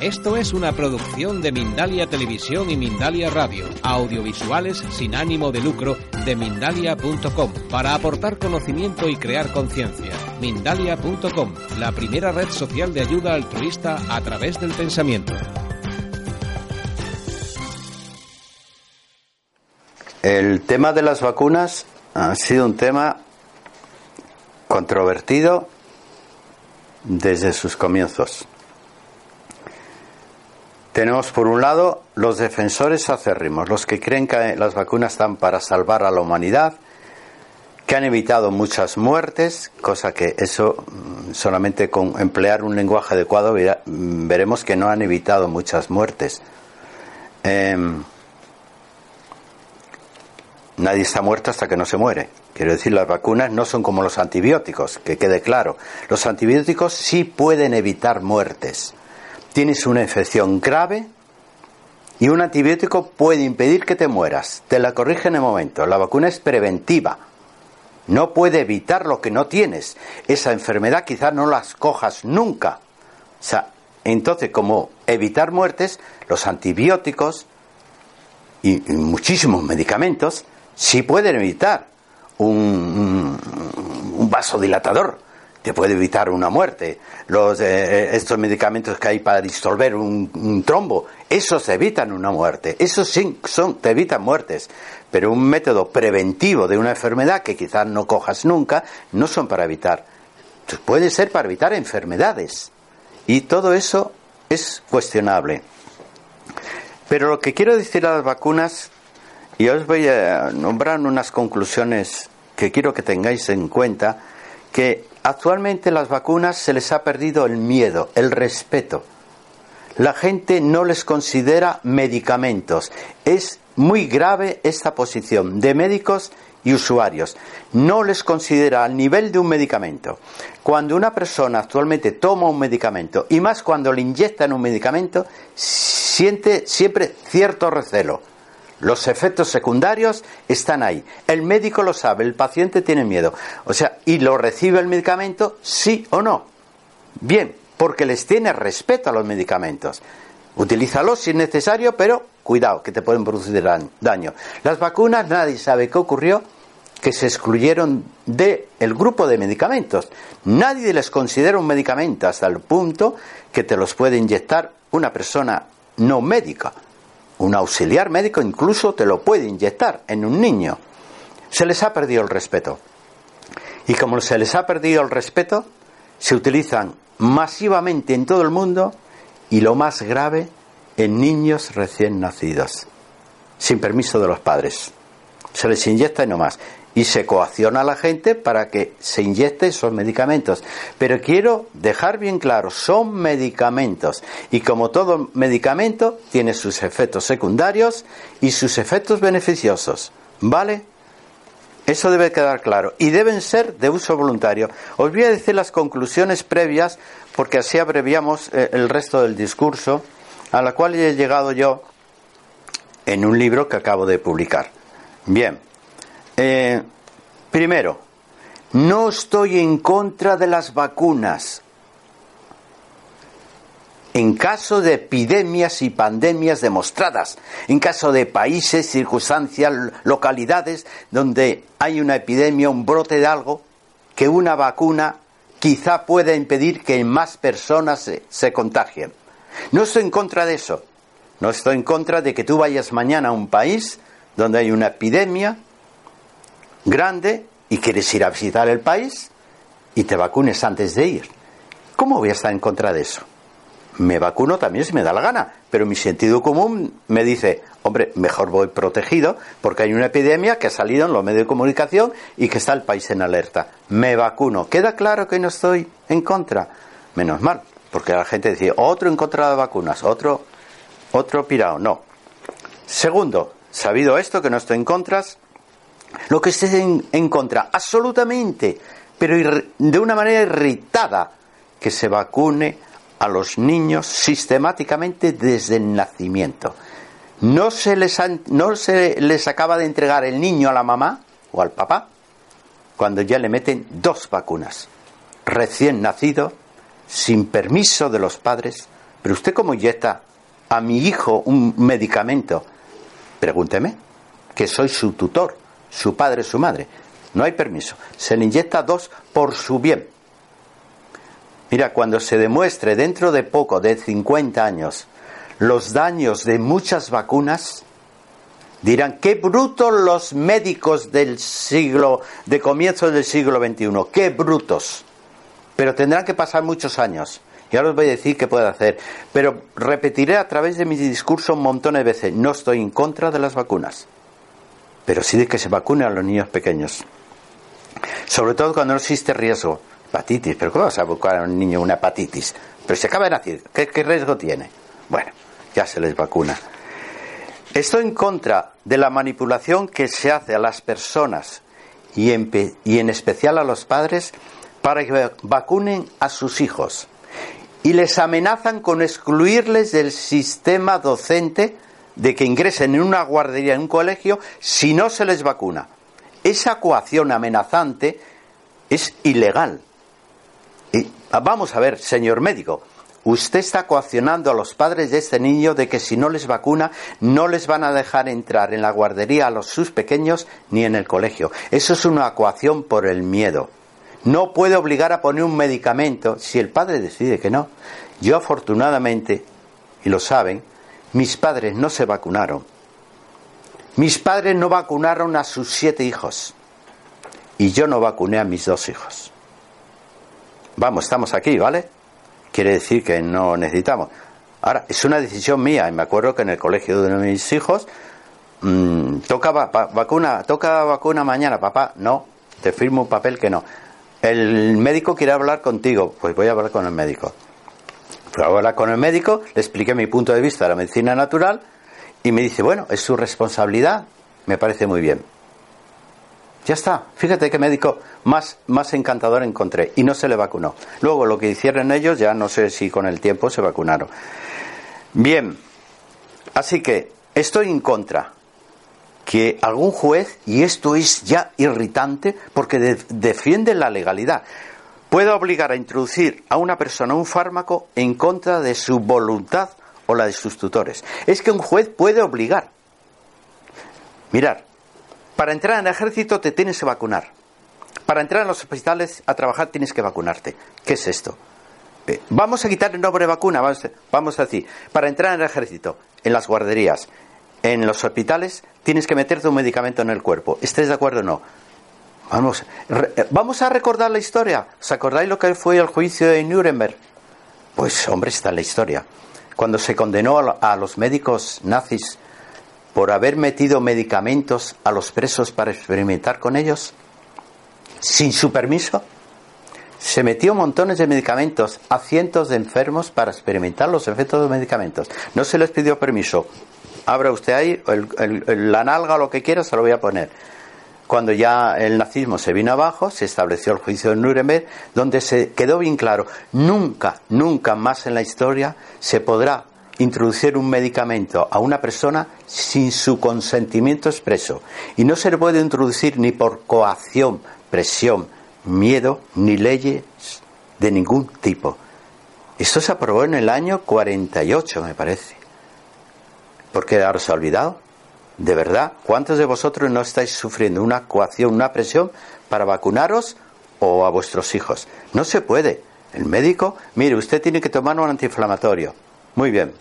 Esto es una producción de Mindalia Televisión y Mindalia Radio, audiovisuales sin ánimo de lucro de mindalia.com, para aportar conocimiento y crear conciencia. Mindalia.com, la primera red social de ayuda altruista a través del pensamiento. El tema de las vacunas ha sido un tema controvertido desde sus comienzos. Tenemos por un lado los defensores acérrimos, los que creen que las vacunas están para salvar a la humanidad, que han evitado muchas muertes, cosa que eso mm, solamente con emplear un lenguaje adecuado mm, veremos que no han evitado muchas muertes. Em, nadie está muerto hasta que no se muere. Quiero decir, las vacunas no son como los antibióticos, que quede claro. Los antibióticos sí pueden evitar muertes tienes una infección grave y un antibiótico puede impedir que te mueras. Te la corrige en el momento. La vacuna es preventiva. No puede evitar lo que no tienes. Esa enfermedad quizás no las cojas nunca. O sea, entonces, como evitar muertes, los antibióticos y, musísimos medicamentos sí pueden evitar un, un vasodilatador te puede evitar una muerte. Los, eh, eh, estos medicamentos que hay para disolver un, trombo, esos evitan una muerte. Esos sí son, te evitan muertes. Pero un método preventivo de una enfermedad que quizás no cojas nunca, no son para evitar. Puede ser para evitar enfermedades. Y todo eso es cuestionable. Pero lo que quiero decir a las vacunas, y os voy a nombrar unas conclusiones que quiero que tengáis en cuenta, que Actualmente las vacunas se les ha perdido el miedo, el respeto. La gente no les considera medicamentos. Es muy grave esta posición de médicos y usuarios. No les considera al nivel de un medicamento. Cuando una persona actualmente toma un medicamento, y más cuando le inyectan un medicamento, siente siempre cierto recelo los efectos secundarios están ahí. El médico lo sabe, el paciente tiene miedo. O sea, y lo recibe el medicamento, sí o no. Bien, porque les tiene respeto a los medicamentos. Utilízalos si es necesario, pero cuidado, que te pueden producir daño. Las vacunas, nadie sabe qué ocurrió, que se excluyeron del el grupo de medicamentos. Nadie les considera un medicamento hasta el punto que te los puede inyectar una persona no médica. Un auxiliar médico incluso te lo puede inyectar en un niño. Se les ha perdido el respeto. Y como se les ha perdido el respeto, se utilizan masivamente en todo el mundo y lo más grave en niños recién nacidos, sin permiso de los padres. Se les inyecta y no más y se coacciona a la gente para que se inyecte esos medicamentos. Pero quiero dejar bien claro, son medicamentos y como todo medicamento tiene sus efectos secundarios y sus efectos beneficiosos. ¿Vale? Eso debe quedar claro y deben ser de uso voluntario. Os voy a decir las conclusiones previas porque así abreviamos eh, el resto del discurso a la cual he llegado yo en un libro que acabo de publicar. Bien, eh, primero, no estoy en contra de las vacunas. En caso de epidemias y pandemias demostradas, en caso de países, circunstancias, localidades donde hay una epidemia, un brote de algo, que una vacuna quizá pueda impedir que más personas se, se contagien. No estoy en contra de eso. No estoy en contra de que tú vayas mañana a un país donde hay una epidemia grande y quieres ir a visitar el país y te vacunes antes de ir. ¿Cómo voy a estar en contra de eso? Me vacuno también si me da la gana, pero mi sentido común me dice, hombre, mejor voy protegido porque hay una epidemia que ha salido en los medios de comunicación y que está el país en alerta. Me vacuno. ¿Queda claro que no estoy en contra? Menos mal. Porque la gente dice, otro en contra de vacunas, otro, otro pirado. No. Segundo, sabido esto, que no estoy en contra, lo que esté en, contra, absolutamente, pero de una manera irritada, que se vacune a los niños sistemáticamente desde el nacimiento. No se les, no se les acaba de entregar el niño a la mamá o al papá cuando ya le meten dos vacunas. Recién nacido, sin permiso de los padres. Pero usted cómo inyecta a mi hijo un medicamento, pregúnteme, que soy su tutor su padre, su madre. No hay permiso. Se le inyecta dos por su bien. Mira, cuando se demuestre dentro de poco, de 50 años, los daños de muchas vacunas, dirán, qué brutos los médicos del siglo, de comienzo del siglo XXI, qué brutos. Pero tendrán que pasar muchos años. Y ahora os voy a decir qué puedo hacer. Pero repetiré a través de mi discurso un montón de veces, no estoy en contra de las vacunas pero sí de que se vacunen a los niños pequeños. Sobre todo cuando no existe riesgo. Hepatitis, pero ¿cómo vas a vacunar a un niño una hepatitis? Pero se acaba de nacer, ¿qué, riesgo tiene? Bueno, ya se les vacuna. Estoy en contra de la manipulación que se hace a las personas y en, y en especial a los padres para que vacunen a sus hijos y les amenazan con excluirles del sistema docente de que ingresen en una guardería, en un colegio, si no se les vacuna. Esa coacción amenazante es ilegal. Y, ah, vamos a ver, señor médico, usted está coaccionando a los padres de este niño de que si no les vacuna no les van a dejar entrar en la guardería a los sus pequeños ni en el colegio. Eso es una coacción por el miedo. No puede obligar a poner un medicamento si el padre decide que no. Yo afortunadamente, y lo saben, mis padres no se vacunaron. Mis padres no vacunaron a sus siete hijos. Y yo no vacuné a mis dos hijos. Vamos, estamos aquí, ¿vale? Quiere decir que no necesitamos. Ahora, es una decisión mía. Y me acuerdo que en el colegio de mis hijos mmm, toca vacuna, toca vacuna mañana, papá. No, te firmo un papel que no. El médico quiere hablar contigo, pues voy a hablar con el médico. Ahora con el médico, le expliqué mi punto de vista de la medicina natural y me dice, bueno, es su responsabilidad, me parece muy bien. Ya está, fíjate qué médico más, más encantador encontré y no se le vacunó. Luego lo que hicieron ellos, ya no sé si con el tiempo se vacunaron. Bien, así que estoy en contra que algún juez, y esto es ya irritante porque defiende la legalidad, puede obligar a introducir a una persona un fármaco en contra de su voluntad o la de sus tutores. Es que un juez puede obligar. Mirar, para entrar en el ejército te tienes que vacunar. Para entrar en los hospitales a trabajar tienes que vacunarte. ¿Qué es esto? Eh, vamos a quitar el nombre vacuna, vamos a decir, para entrar en el ejército, en las guarderías, en los hospitales, tienes que meterte un medicamento en el cuerpo. ¿Estés de acuerdo o no? Vamos, eh, vamos a recordar la historia. ¿Os acordáis lo que fue el juicio de Nuremberg? Pues hombre, está la historia. Cuando se condenó a los médicos nazis por haber metido medicamentos a los presos para experimentar con ellos, sin su permiso, se metió montones de medicamentos a cientos de enfermos para experimentar los efectos de los medicamentos. No se les pidió permiso. Abra usted ahí el, la nalga o lo que quiera, se lo voy a poner cuando ya el nazismo se vino abajo, se estableció el juicio de Nuremberg, donde se quedó bien claro, nunca, nunca más en la historia se podrá introducir un medicamento a una persona sin su consentimiento expreso. Y no se le puede introducir ni por coacción, presión, miedo, ni leyes de ningún tipo. Esto se aprobó en el año 48, me parece. ¿Por qué ahora se ha olvidado? ¿De verdad? ¿Cuántos de vosotros no estáis sufriendo una coacción, una presión para vacunaros o a vuestros hijos? No se puede. El médico, mire, usted tiene que tomar un antiinflamatorio. Muy bien.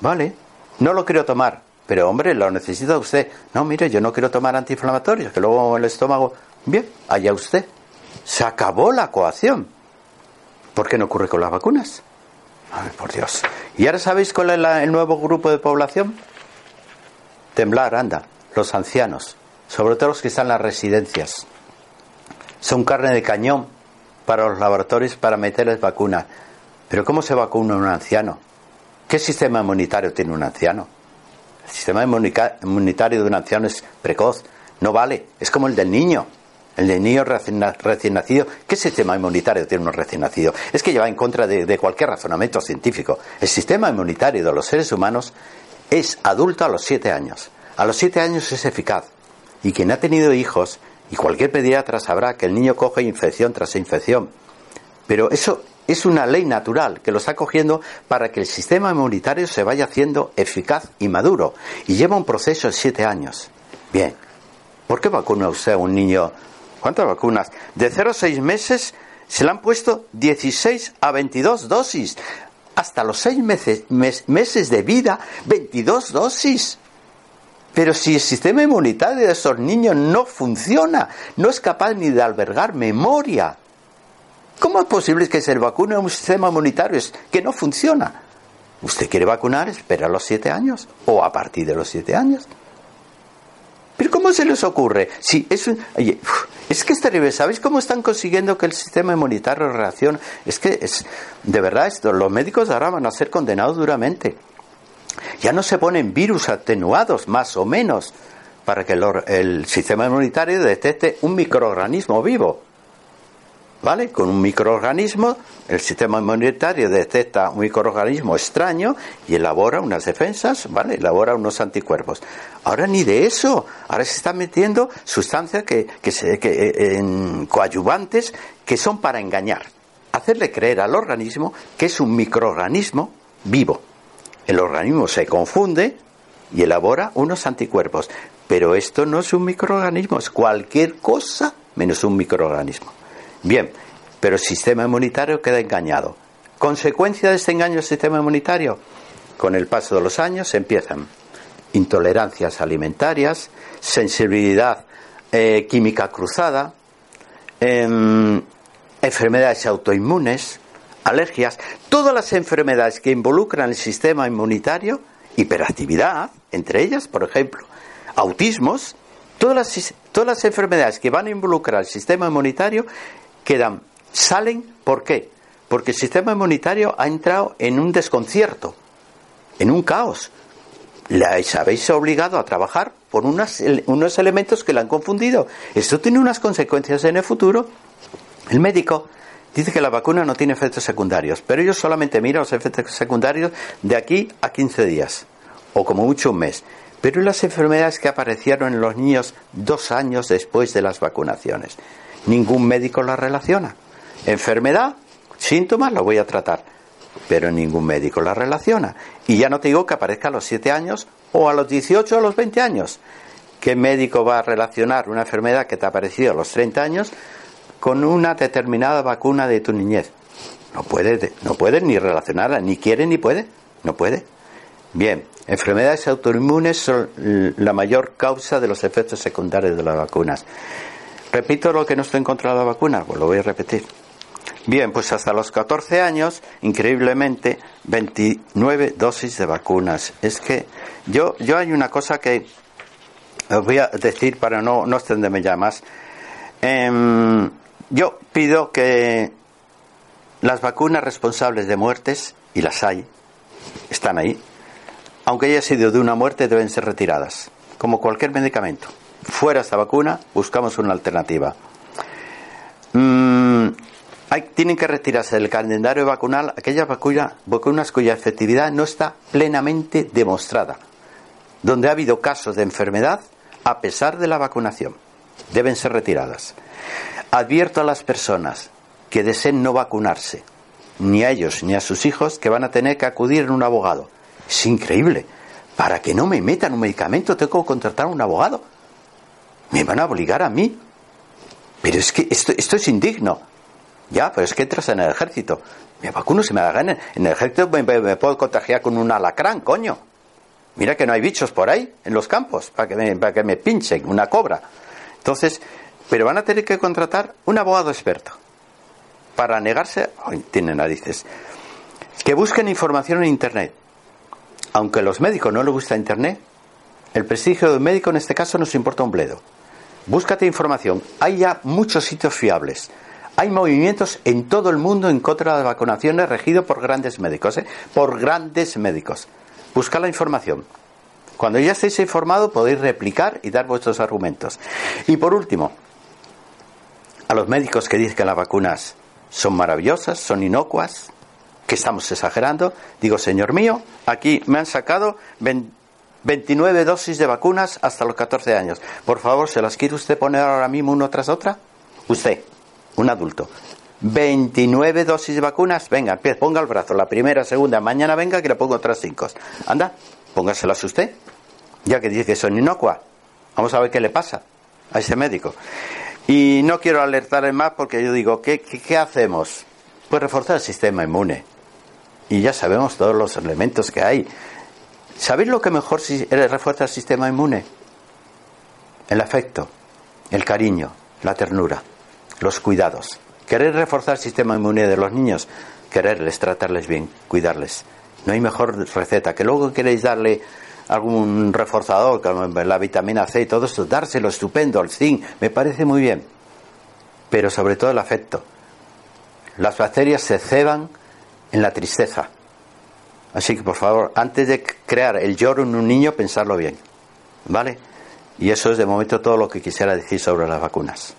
Vale. No lo quiero tomar. Pero hombre, lo necesita usted. No, mire, yo no quiero tomar antiinflamatorios, que luego el estómago. Bien, allá usted. Se acabó la coacción. ¿Por qué no ocurre con las vacunas? Ay, por Dios. ¿Y ahora sabéis cuál es el nuevo grupo de población? Temblar, anda, los ancianos, sobre todo los que están en las residencias. Son carne de cañón para los laboratorios para meterles vacunas. Pero ¿cómo se vacuna un anciano? ¿Qué sistema inmunitario tiene un anciano? El sistema inmunitario de un anciano es precoz, no vale, es como el del niño. El del niño recién, nacido, ¿qué sistema inmunitario tiene un recién nacido? Es que lleva en contra de, cualquier razonamiento científico. El sistema inmunitario de los seres humanos es adulto a los siete años. A los siete años es eficaz. Y quien ha tenido hijos, y cualquier pediatra sabrá que el niño coge infección tras infección. Pero eso es una ley natural que lo está cogiendo para que el sistema inmunitario se vaya haciendo eficaz y maduro. Y lleva un proceso de siete años. Bien, ¿por qué vacuna usted a un niño? ¿Cuántas vacunas? De 0 a 6 meses se le han puesto 16 a 22 dosis. Hasta los 6 meses, meses de vida, 22 dosis. Pero si el sistema inmunitario de esos niños no funciona, no es capaz ni de albergar memoria, ¿Cómo es posible que se vacune un sistema inmunitario que no funciona? ¿Usted quiere vacunar? Espera a los siete años o a partir de los siete años. Pero ¿cómo se les ocurre? Si es, es que es terrible. ¿Sabéis cómo están consiguiendo que el sistema inmunitario reaccione? Es que es, de verdad esto, los médicos ahora van a ser condenados duramente. Ya no se ponen virus atenuados, más o menos, para que el sistema inmunitario detecte un microorganismo vivo. ¿Vale? Con un microorganismo, el sistema inmunitario detecta un microorganismo extraño y elabora unas defensas, ¿vale? Elabora unos anticuerpos. Ahora ni de eso, ahora se están metiendo sustancias que, que, se, que eh, en coadyuvantes que son para engañar, hacerle creer al organismo que es un microorganismo vivo. El organismo se confunde y elabora unos anticuerpos, pero esto no es un microorganismo, es cualquier cosa menos un microorganismo. Bien, pero el sistema inmunitario queda engañado. ¿Consecuencia de este engaño del sistema inmunitario? Con el paso de los años empiezan intolerancias alimentarias, sensibilidad eh, química cruzada, em, enfermedades autoinmunes, alergias, todas las enfermedades que involucran el sistema inmunitario, hiperactividad, entre ellas, por ejemplo, autismos, todas las, todas las enfermedades que van a involucrar el sistema inmunitario quedan, salen, ¿por qué? Porque el sistema inmunitario ha entrado en un desconcierto, en un caos. Les habéis obligado a trabajar por unos elementos que la han confundido. Esto tiene unas consecuencias en el futuro. El médico dice que la vacuna no tiene efectos secundarios, pero ellos solamente miran los efectos secundarios de aquí a 15 días, o como mucho un mes. Pero las enfermedades que aparecieron en los niños dos años después de las vacunaciones. Ningún médico la relaciona. Enfermedad, síntomas, lo voy a tratar. Pero ningún médico la relaciona. Y ya no te digo que aparezca a los 7 años o a los 18 o a los 20 años. ¿Qué médico va a relacionar una enfermedad que te ha aparecido a los 30 años con una determinada vacuna de tu niñez? No puede, no puede ni relacionarla, ni quiere ni puede. No puede. Bien, enfermedades autoinmunes son la mayor causa de los efectos secundarios de las vacunas. Repito lo que no estoy en la vacuna, pues lo voy a repetir. Bien, pues hasta los 14 años, increíblemente, 29 dosis de vacunas. Es que yo, yo hay una cosa que os voy a decir para no, no extenderme ya más. Em, yo pido que las vacunas responsables de muertes, y las hay, están ahí, aunque haya sido de una muerte, deben ser retiradas, como cualquier medicamento fuera esta vacuna, buscamos una alternativa. Mm, hay, tienen que retirarse del calendario vacunal aquellas vacunas cuya efectividad no está plenamente demostrada, donde ha habido casos de enfermedad a pesar de la vacunación. Deben ser retiradas. Advierto a las personas que deseen no vacunarse, ni a ellos ni a sus hijos, que van a tener que acudir en un abogado. Es increíble. Para que no me metan un medicamento tengo que contratar a un abogado me van a obligar a mí. Pero es que esto, esto es indigno. Ya, pero es que entras en el ejército. Me vacuno si me da. En el ejército me, puedo contagiar con un alacrán, coño. Mira que no hay bichos por ahí, en los campos, para que me, para que me pinchen, una cobra. Entonces, pero van a tener que contratar un abogado experto para negarse. Ay, tiene narices. Que busquen información en Internet. Aunque a los médicos no les gusta Internet, el prestigio del médico en este caso nos importa un bledo. Búscate información. Hay ya muchos sitios fiables. Hay movimientos en todo el mundo en contra de las vacunaciones regidos por grandes médicos, ¿eh? por grandes médicos. Busca la información. Cuando ya estéis informados podéis replicar y dar vuestros argumentos. Y por último, a los médicos que dicen que las vacunas son maravillosas, son inocuas, que estamos exagerando, digo, señor mío, aquí me han sacado 29 dosis de vacunas hasta los 14 años. Por favor, ¿se las quiere usted poner ahora mismo una tras otra? Usted, un adulto. 29 dosis de vacunas, venga, ponga el brazo, la primera, segunda, mañana venga que le pongo otras cinco. Anda, póngaselas usted, ya que dice que son inocuas. Vamos a ver qué le pasa a ese médico. Y no quiero alertarle más porque yo digo, ¿qué, qué, hacemos? Pues reforzar el sistema inmune. Y ya sabemos todos los elementos que hay. ¿Sabéis lo que mejor refuerza el sistema inmune? El afecto, el cariño, la ternura, los cuidados. Querer reforzar el sistema inmune de los niños, quererles, tratarles bien, cuidarles. No hay mejor receta. Que luego queréis darle algún reforzador, la vitamina C y todo esto, dárselo estupendo, el zinc, me parece muy bien. Pero sobre todo el afecto. Las bacterias se ceban en la tristeza. Así que por favor, antes de crear el lloro en un niño, pensarlo bien. ¿Vale? Y eso es de momento todo lo que quisiera decir sobre las vacunas.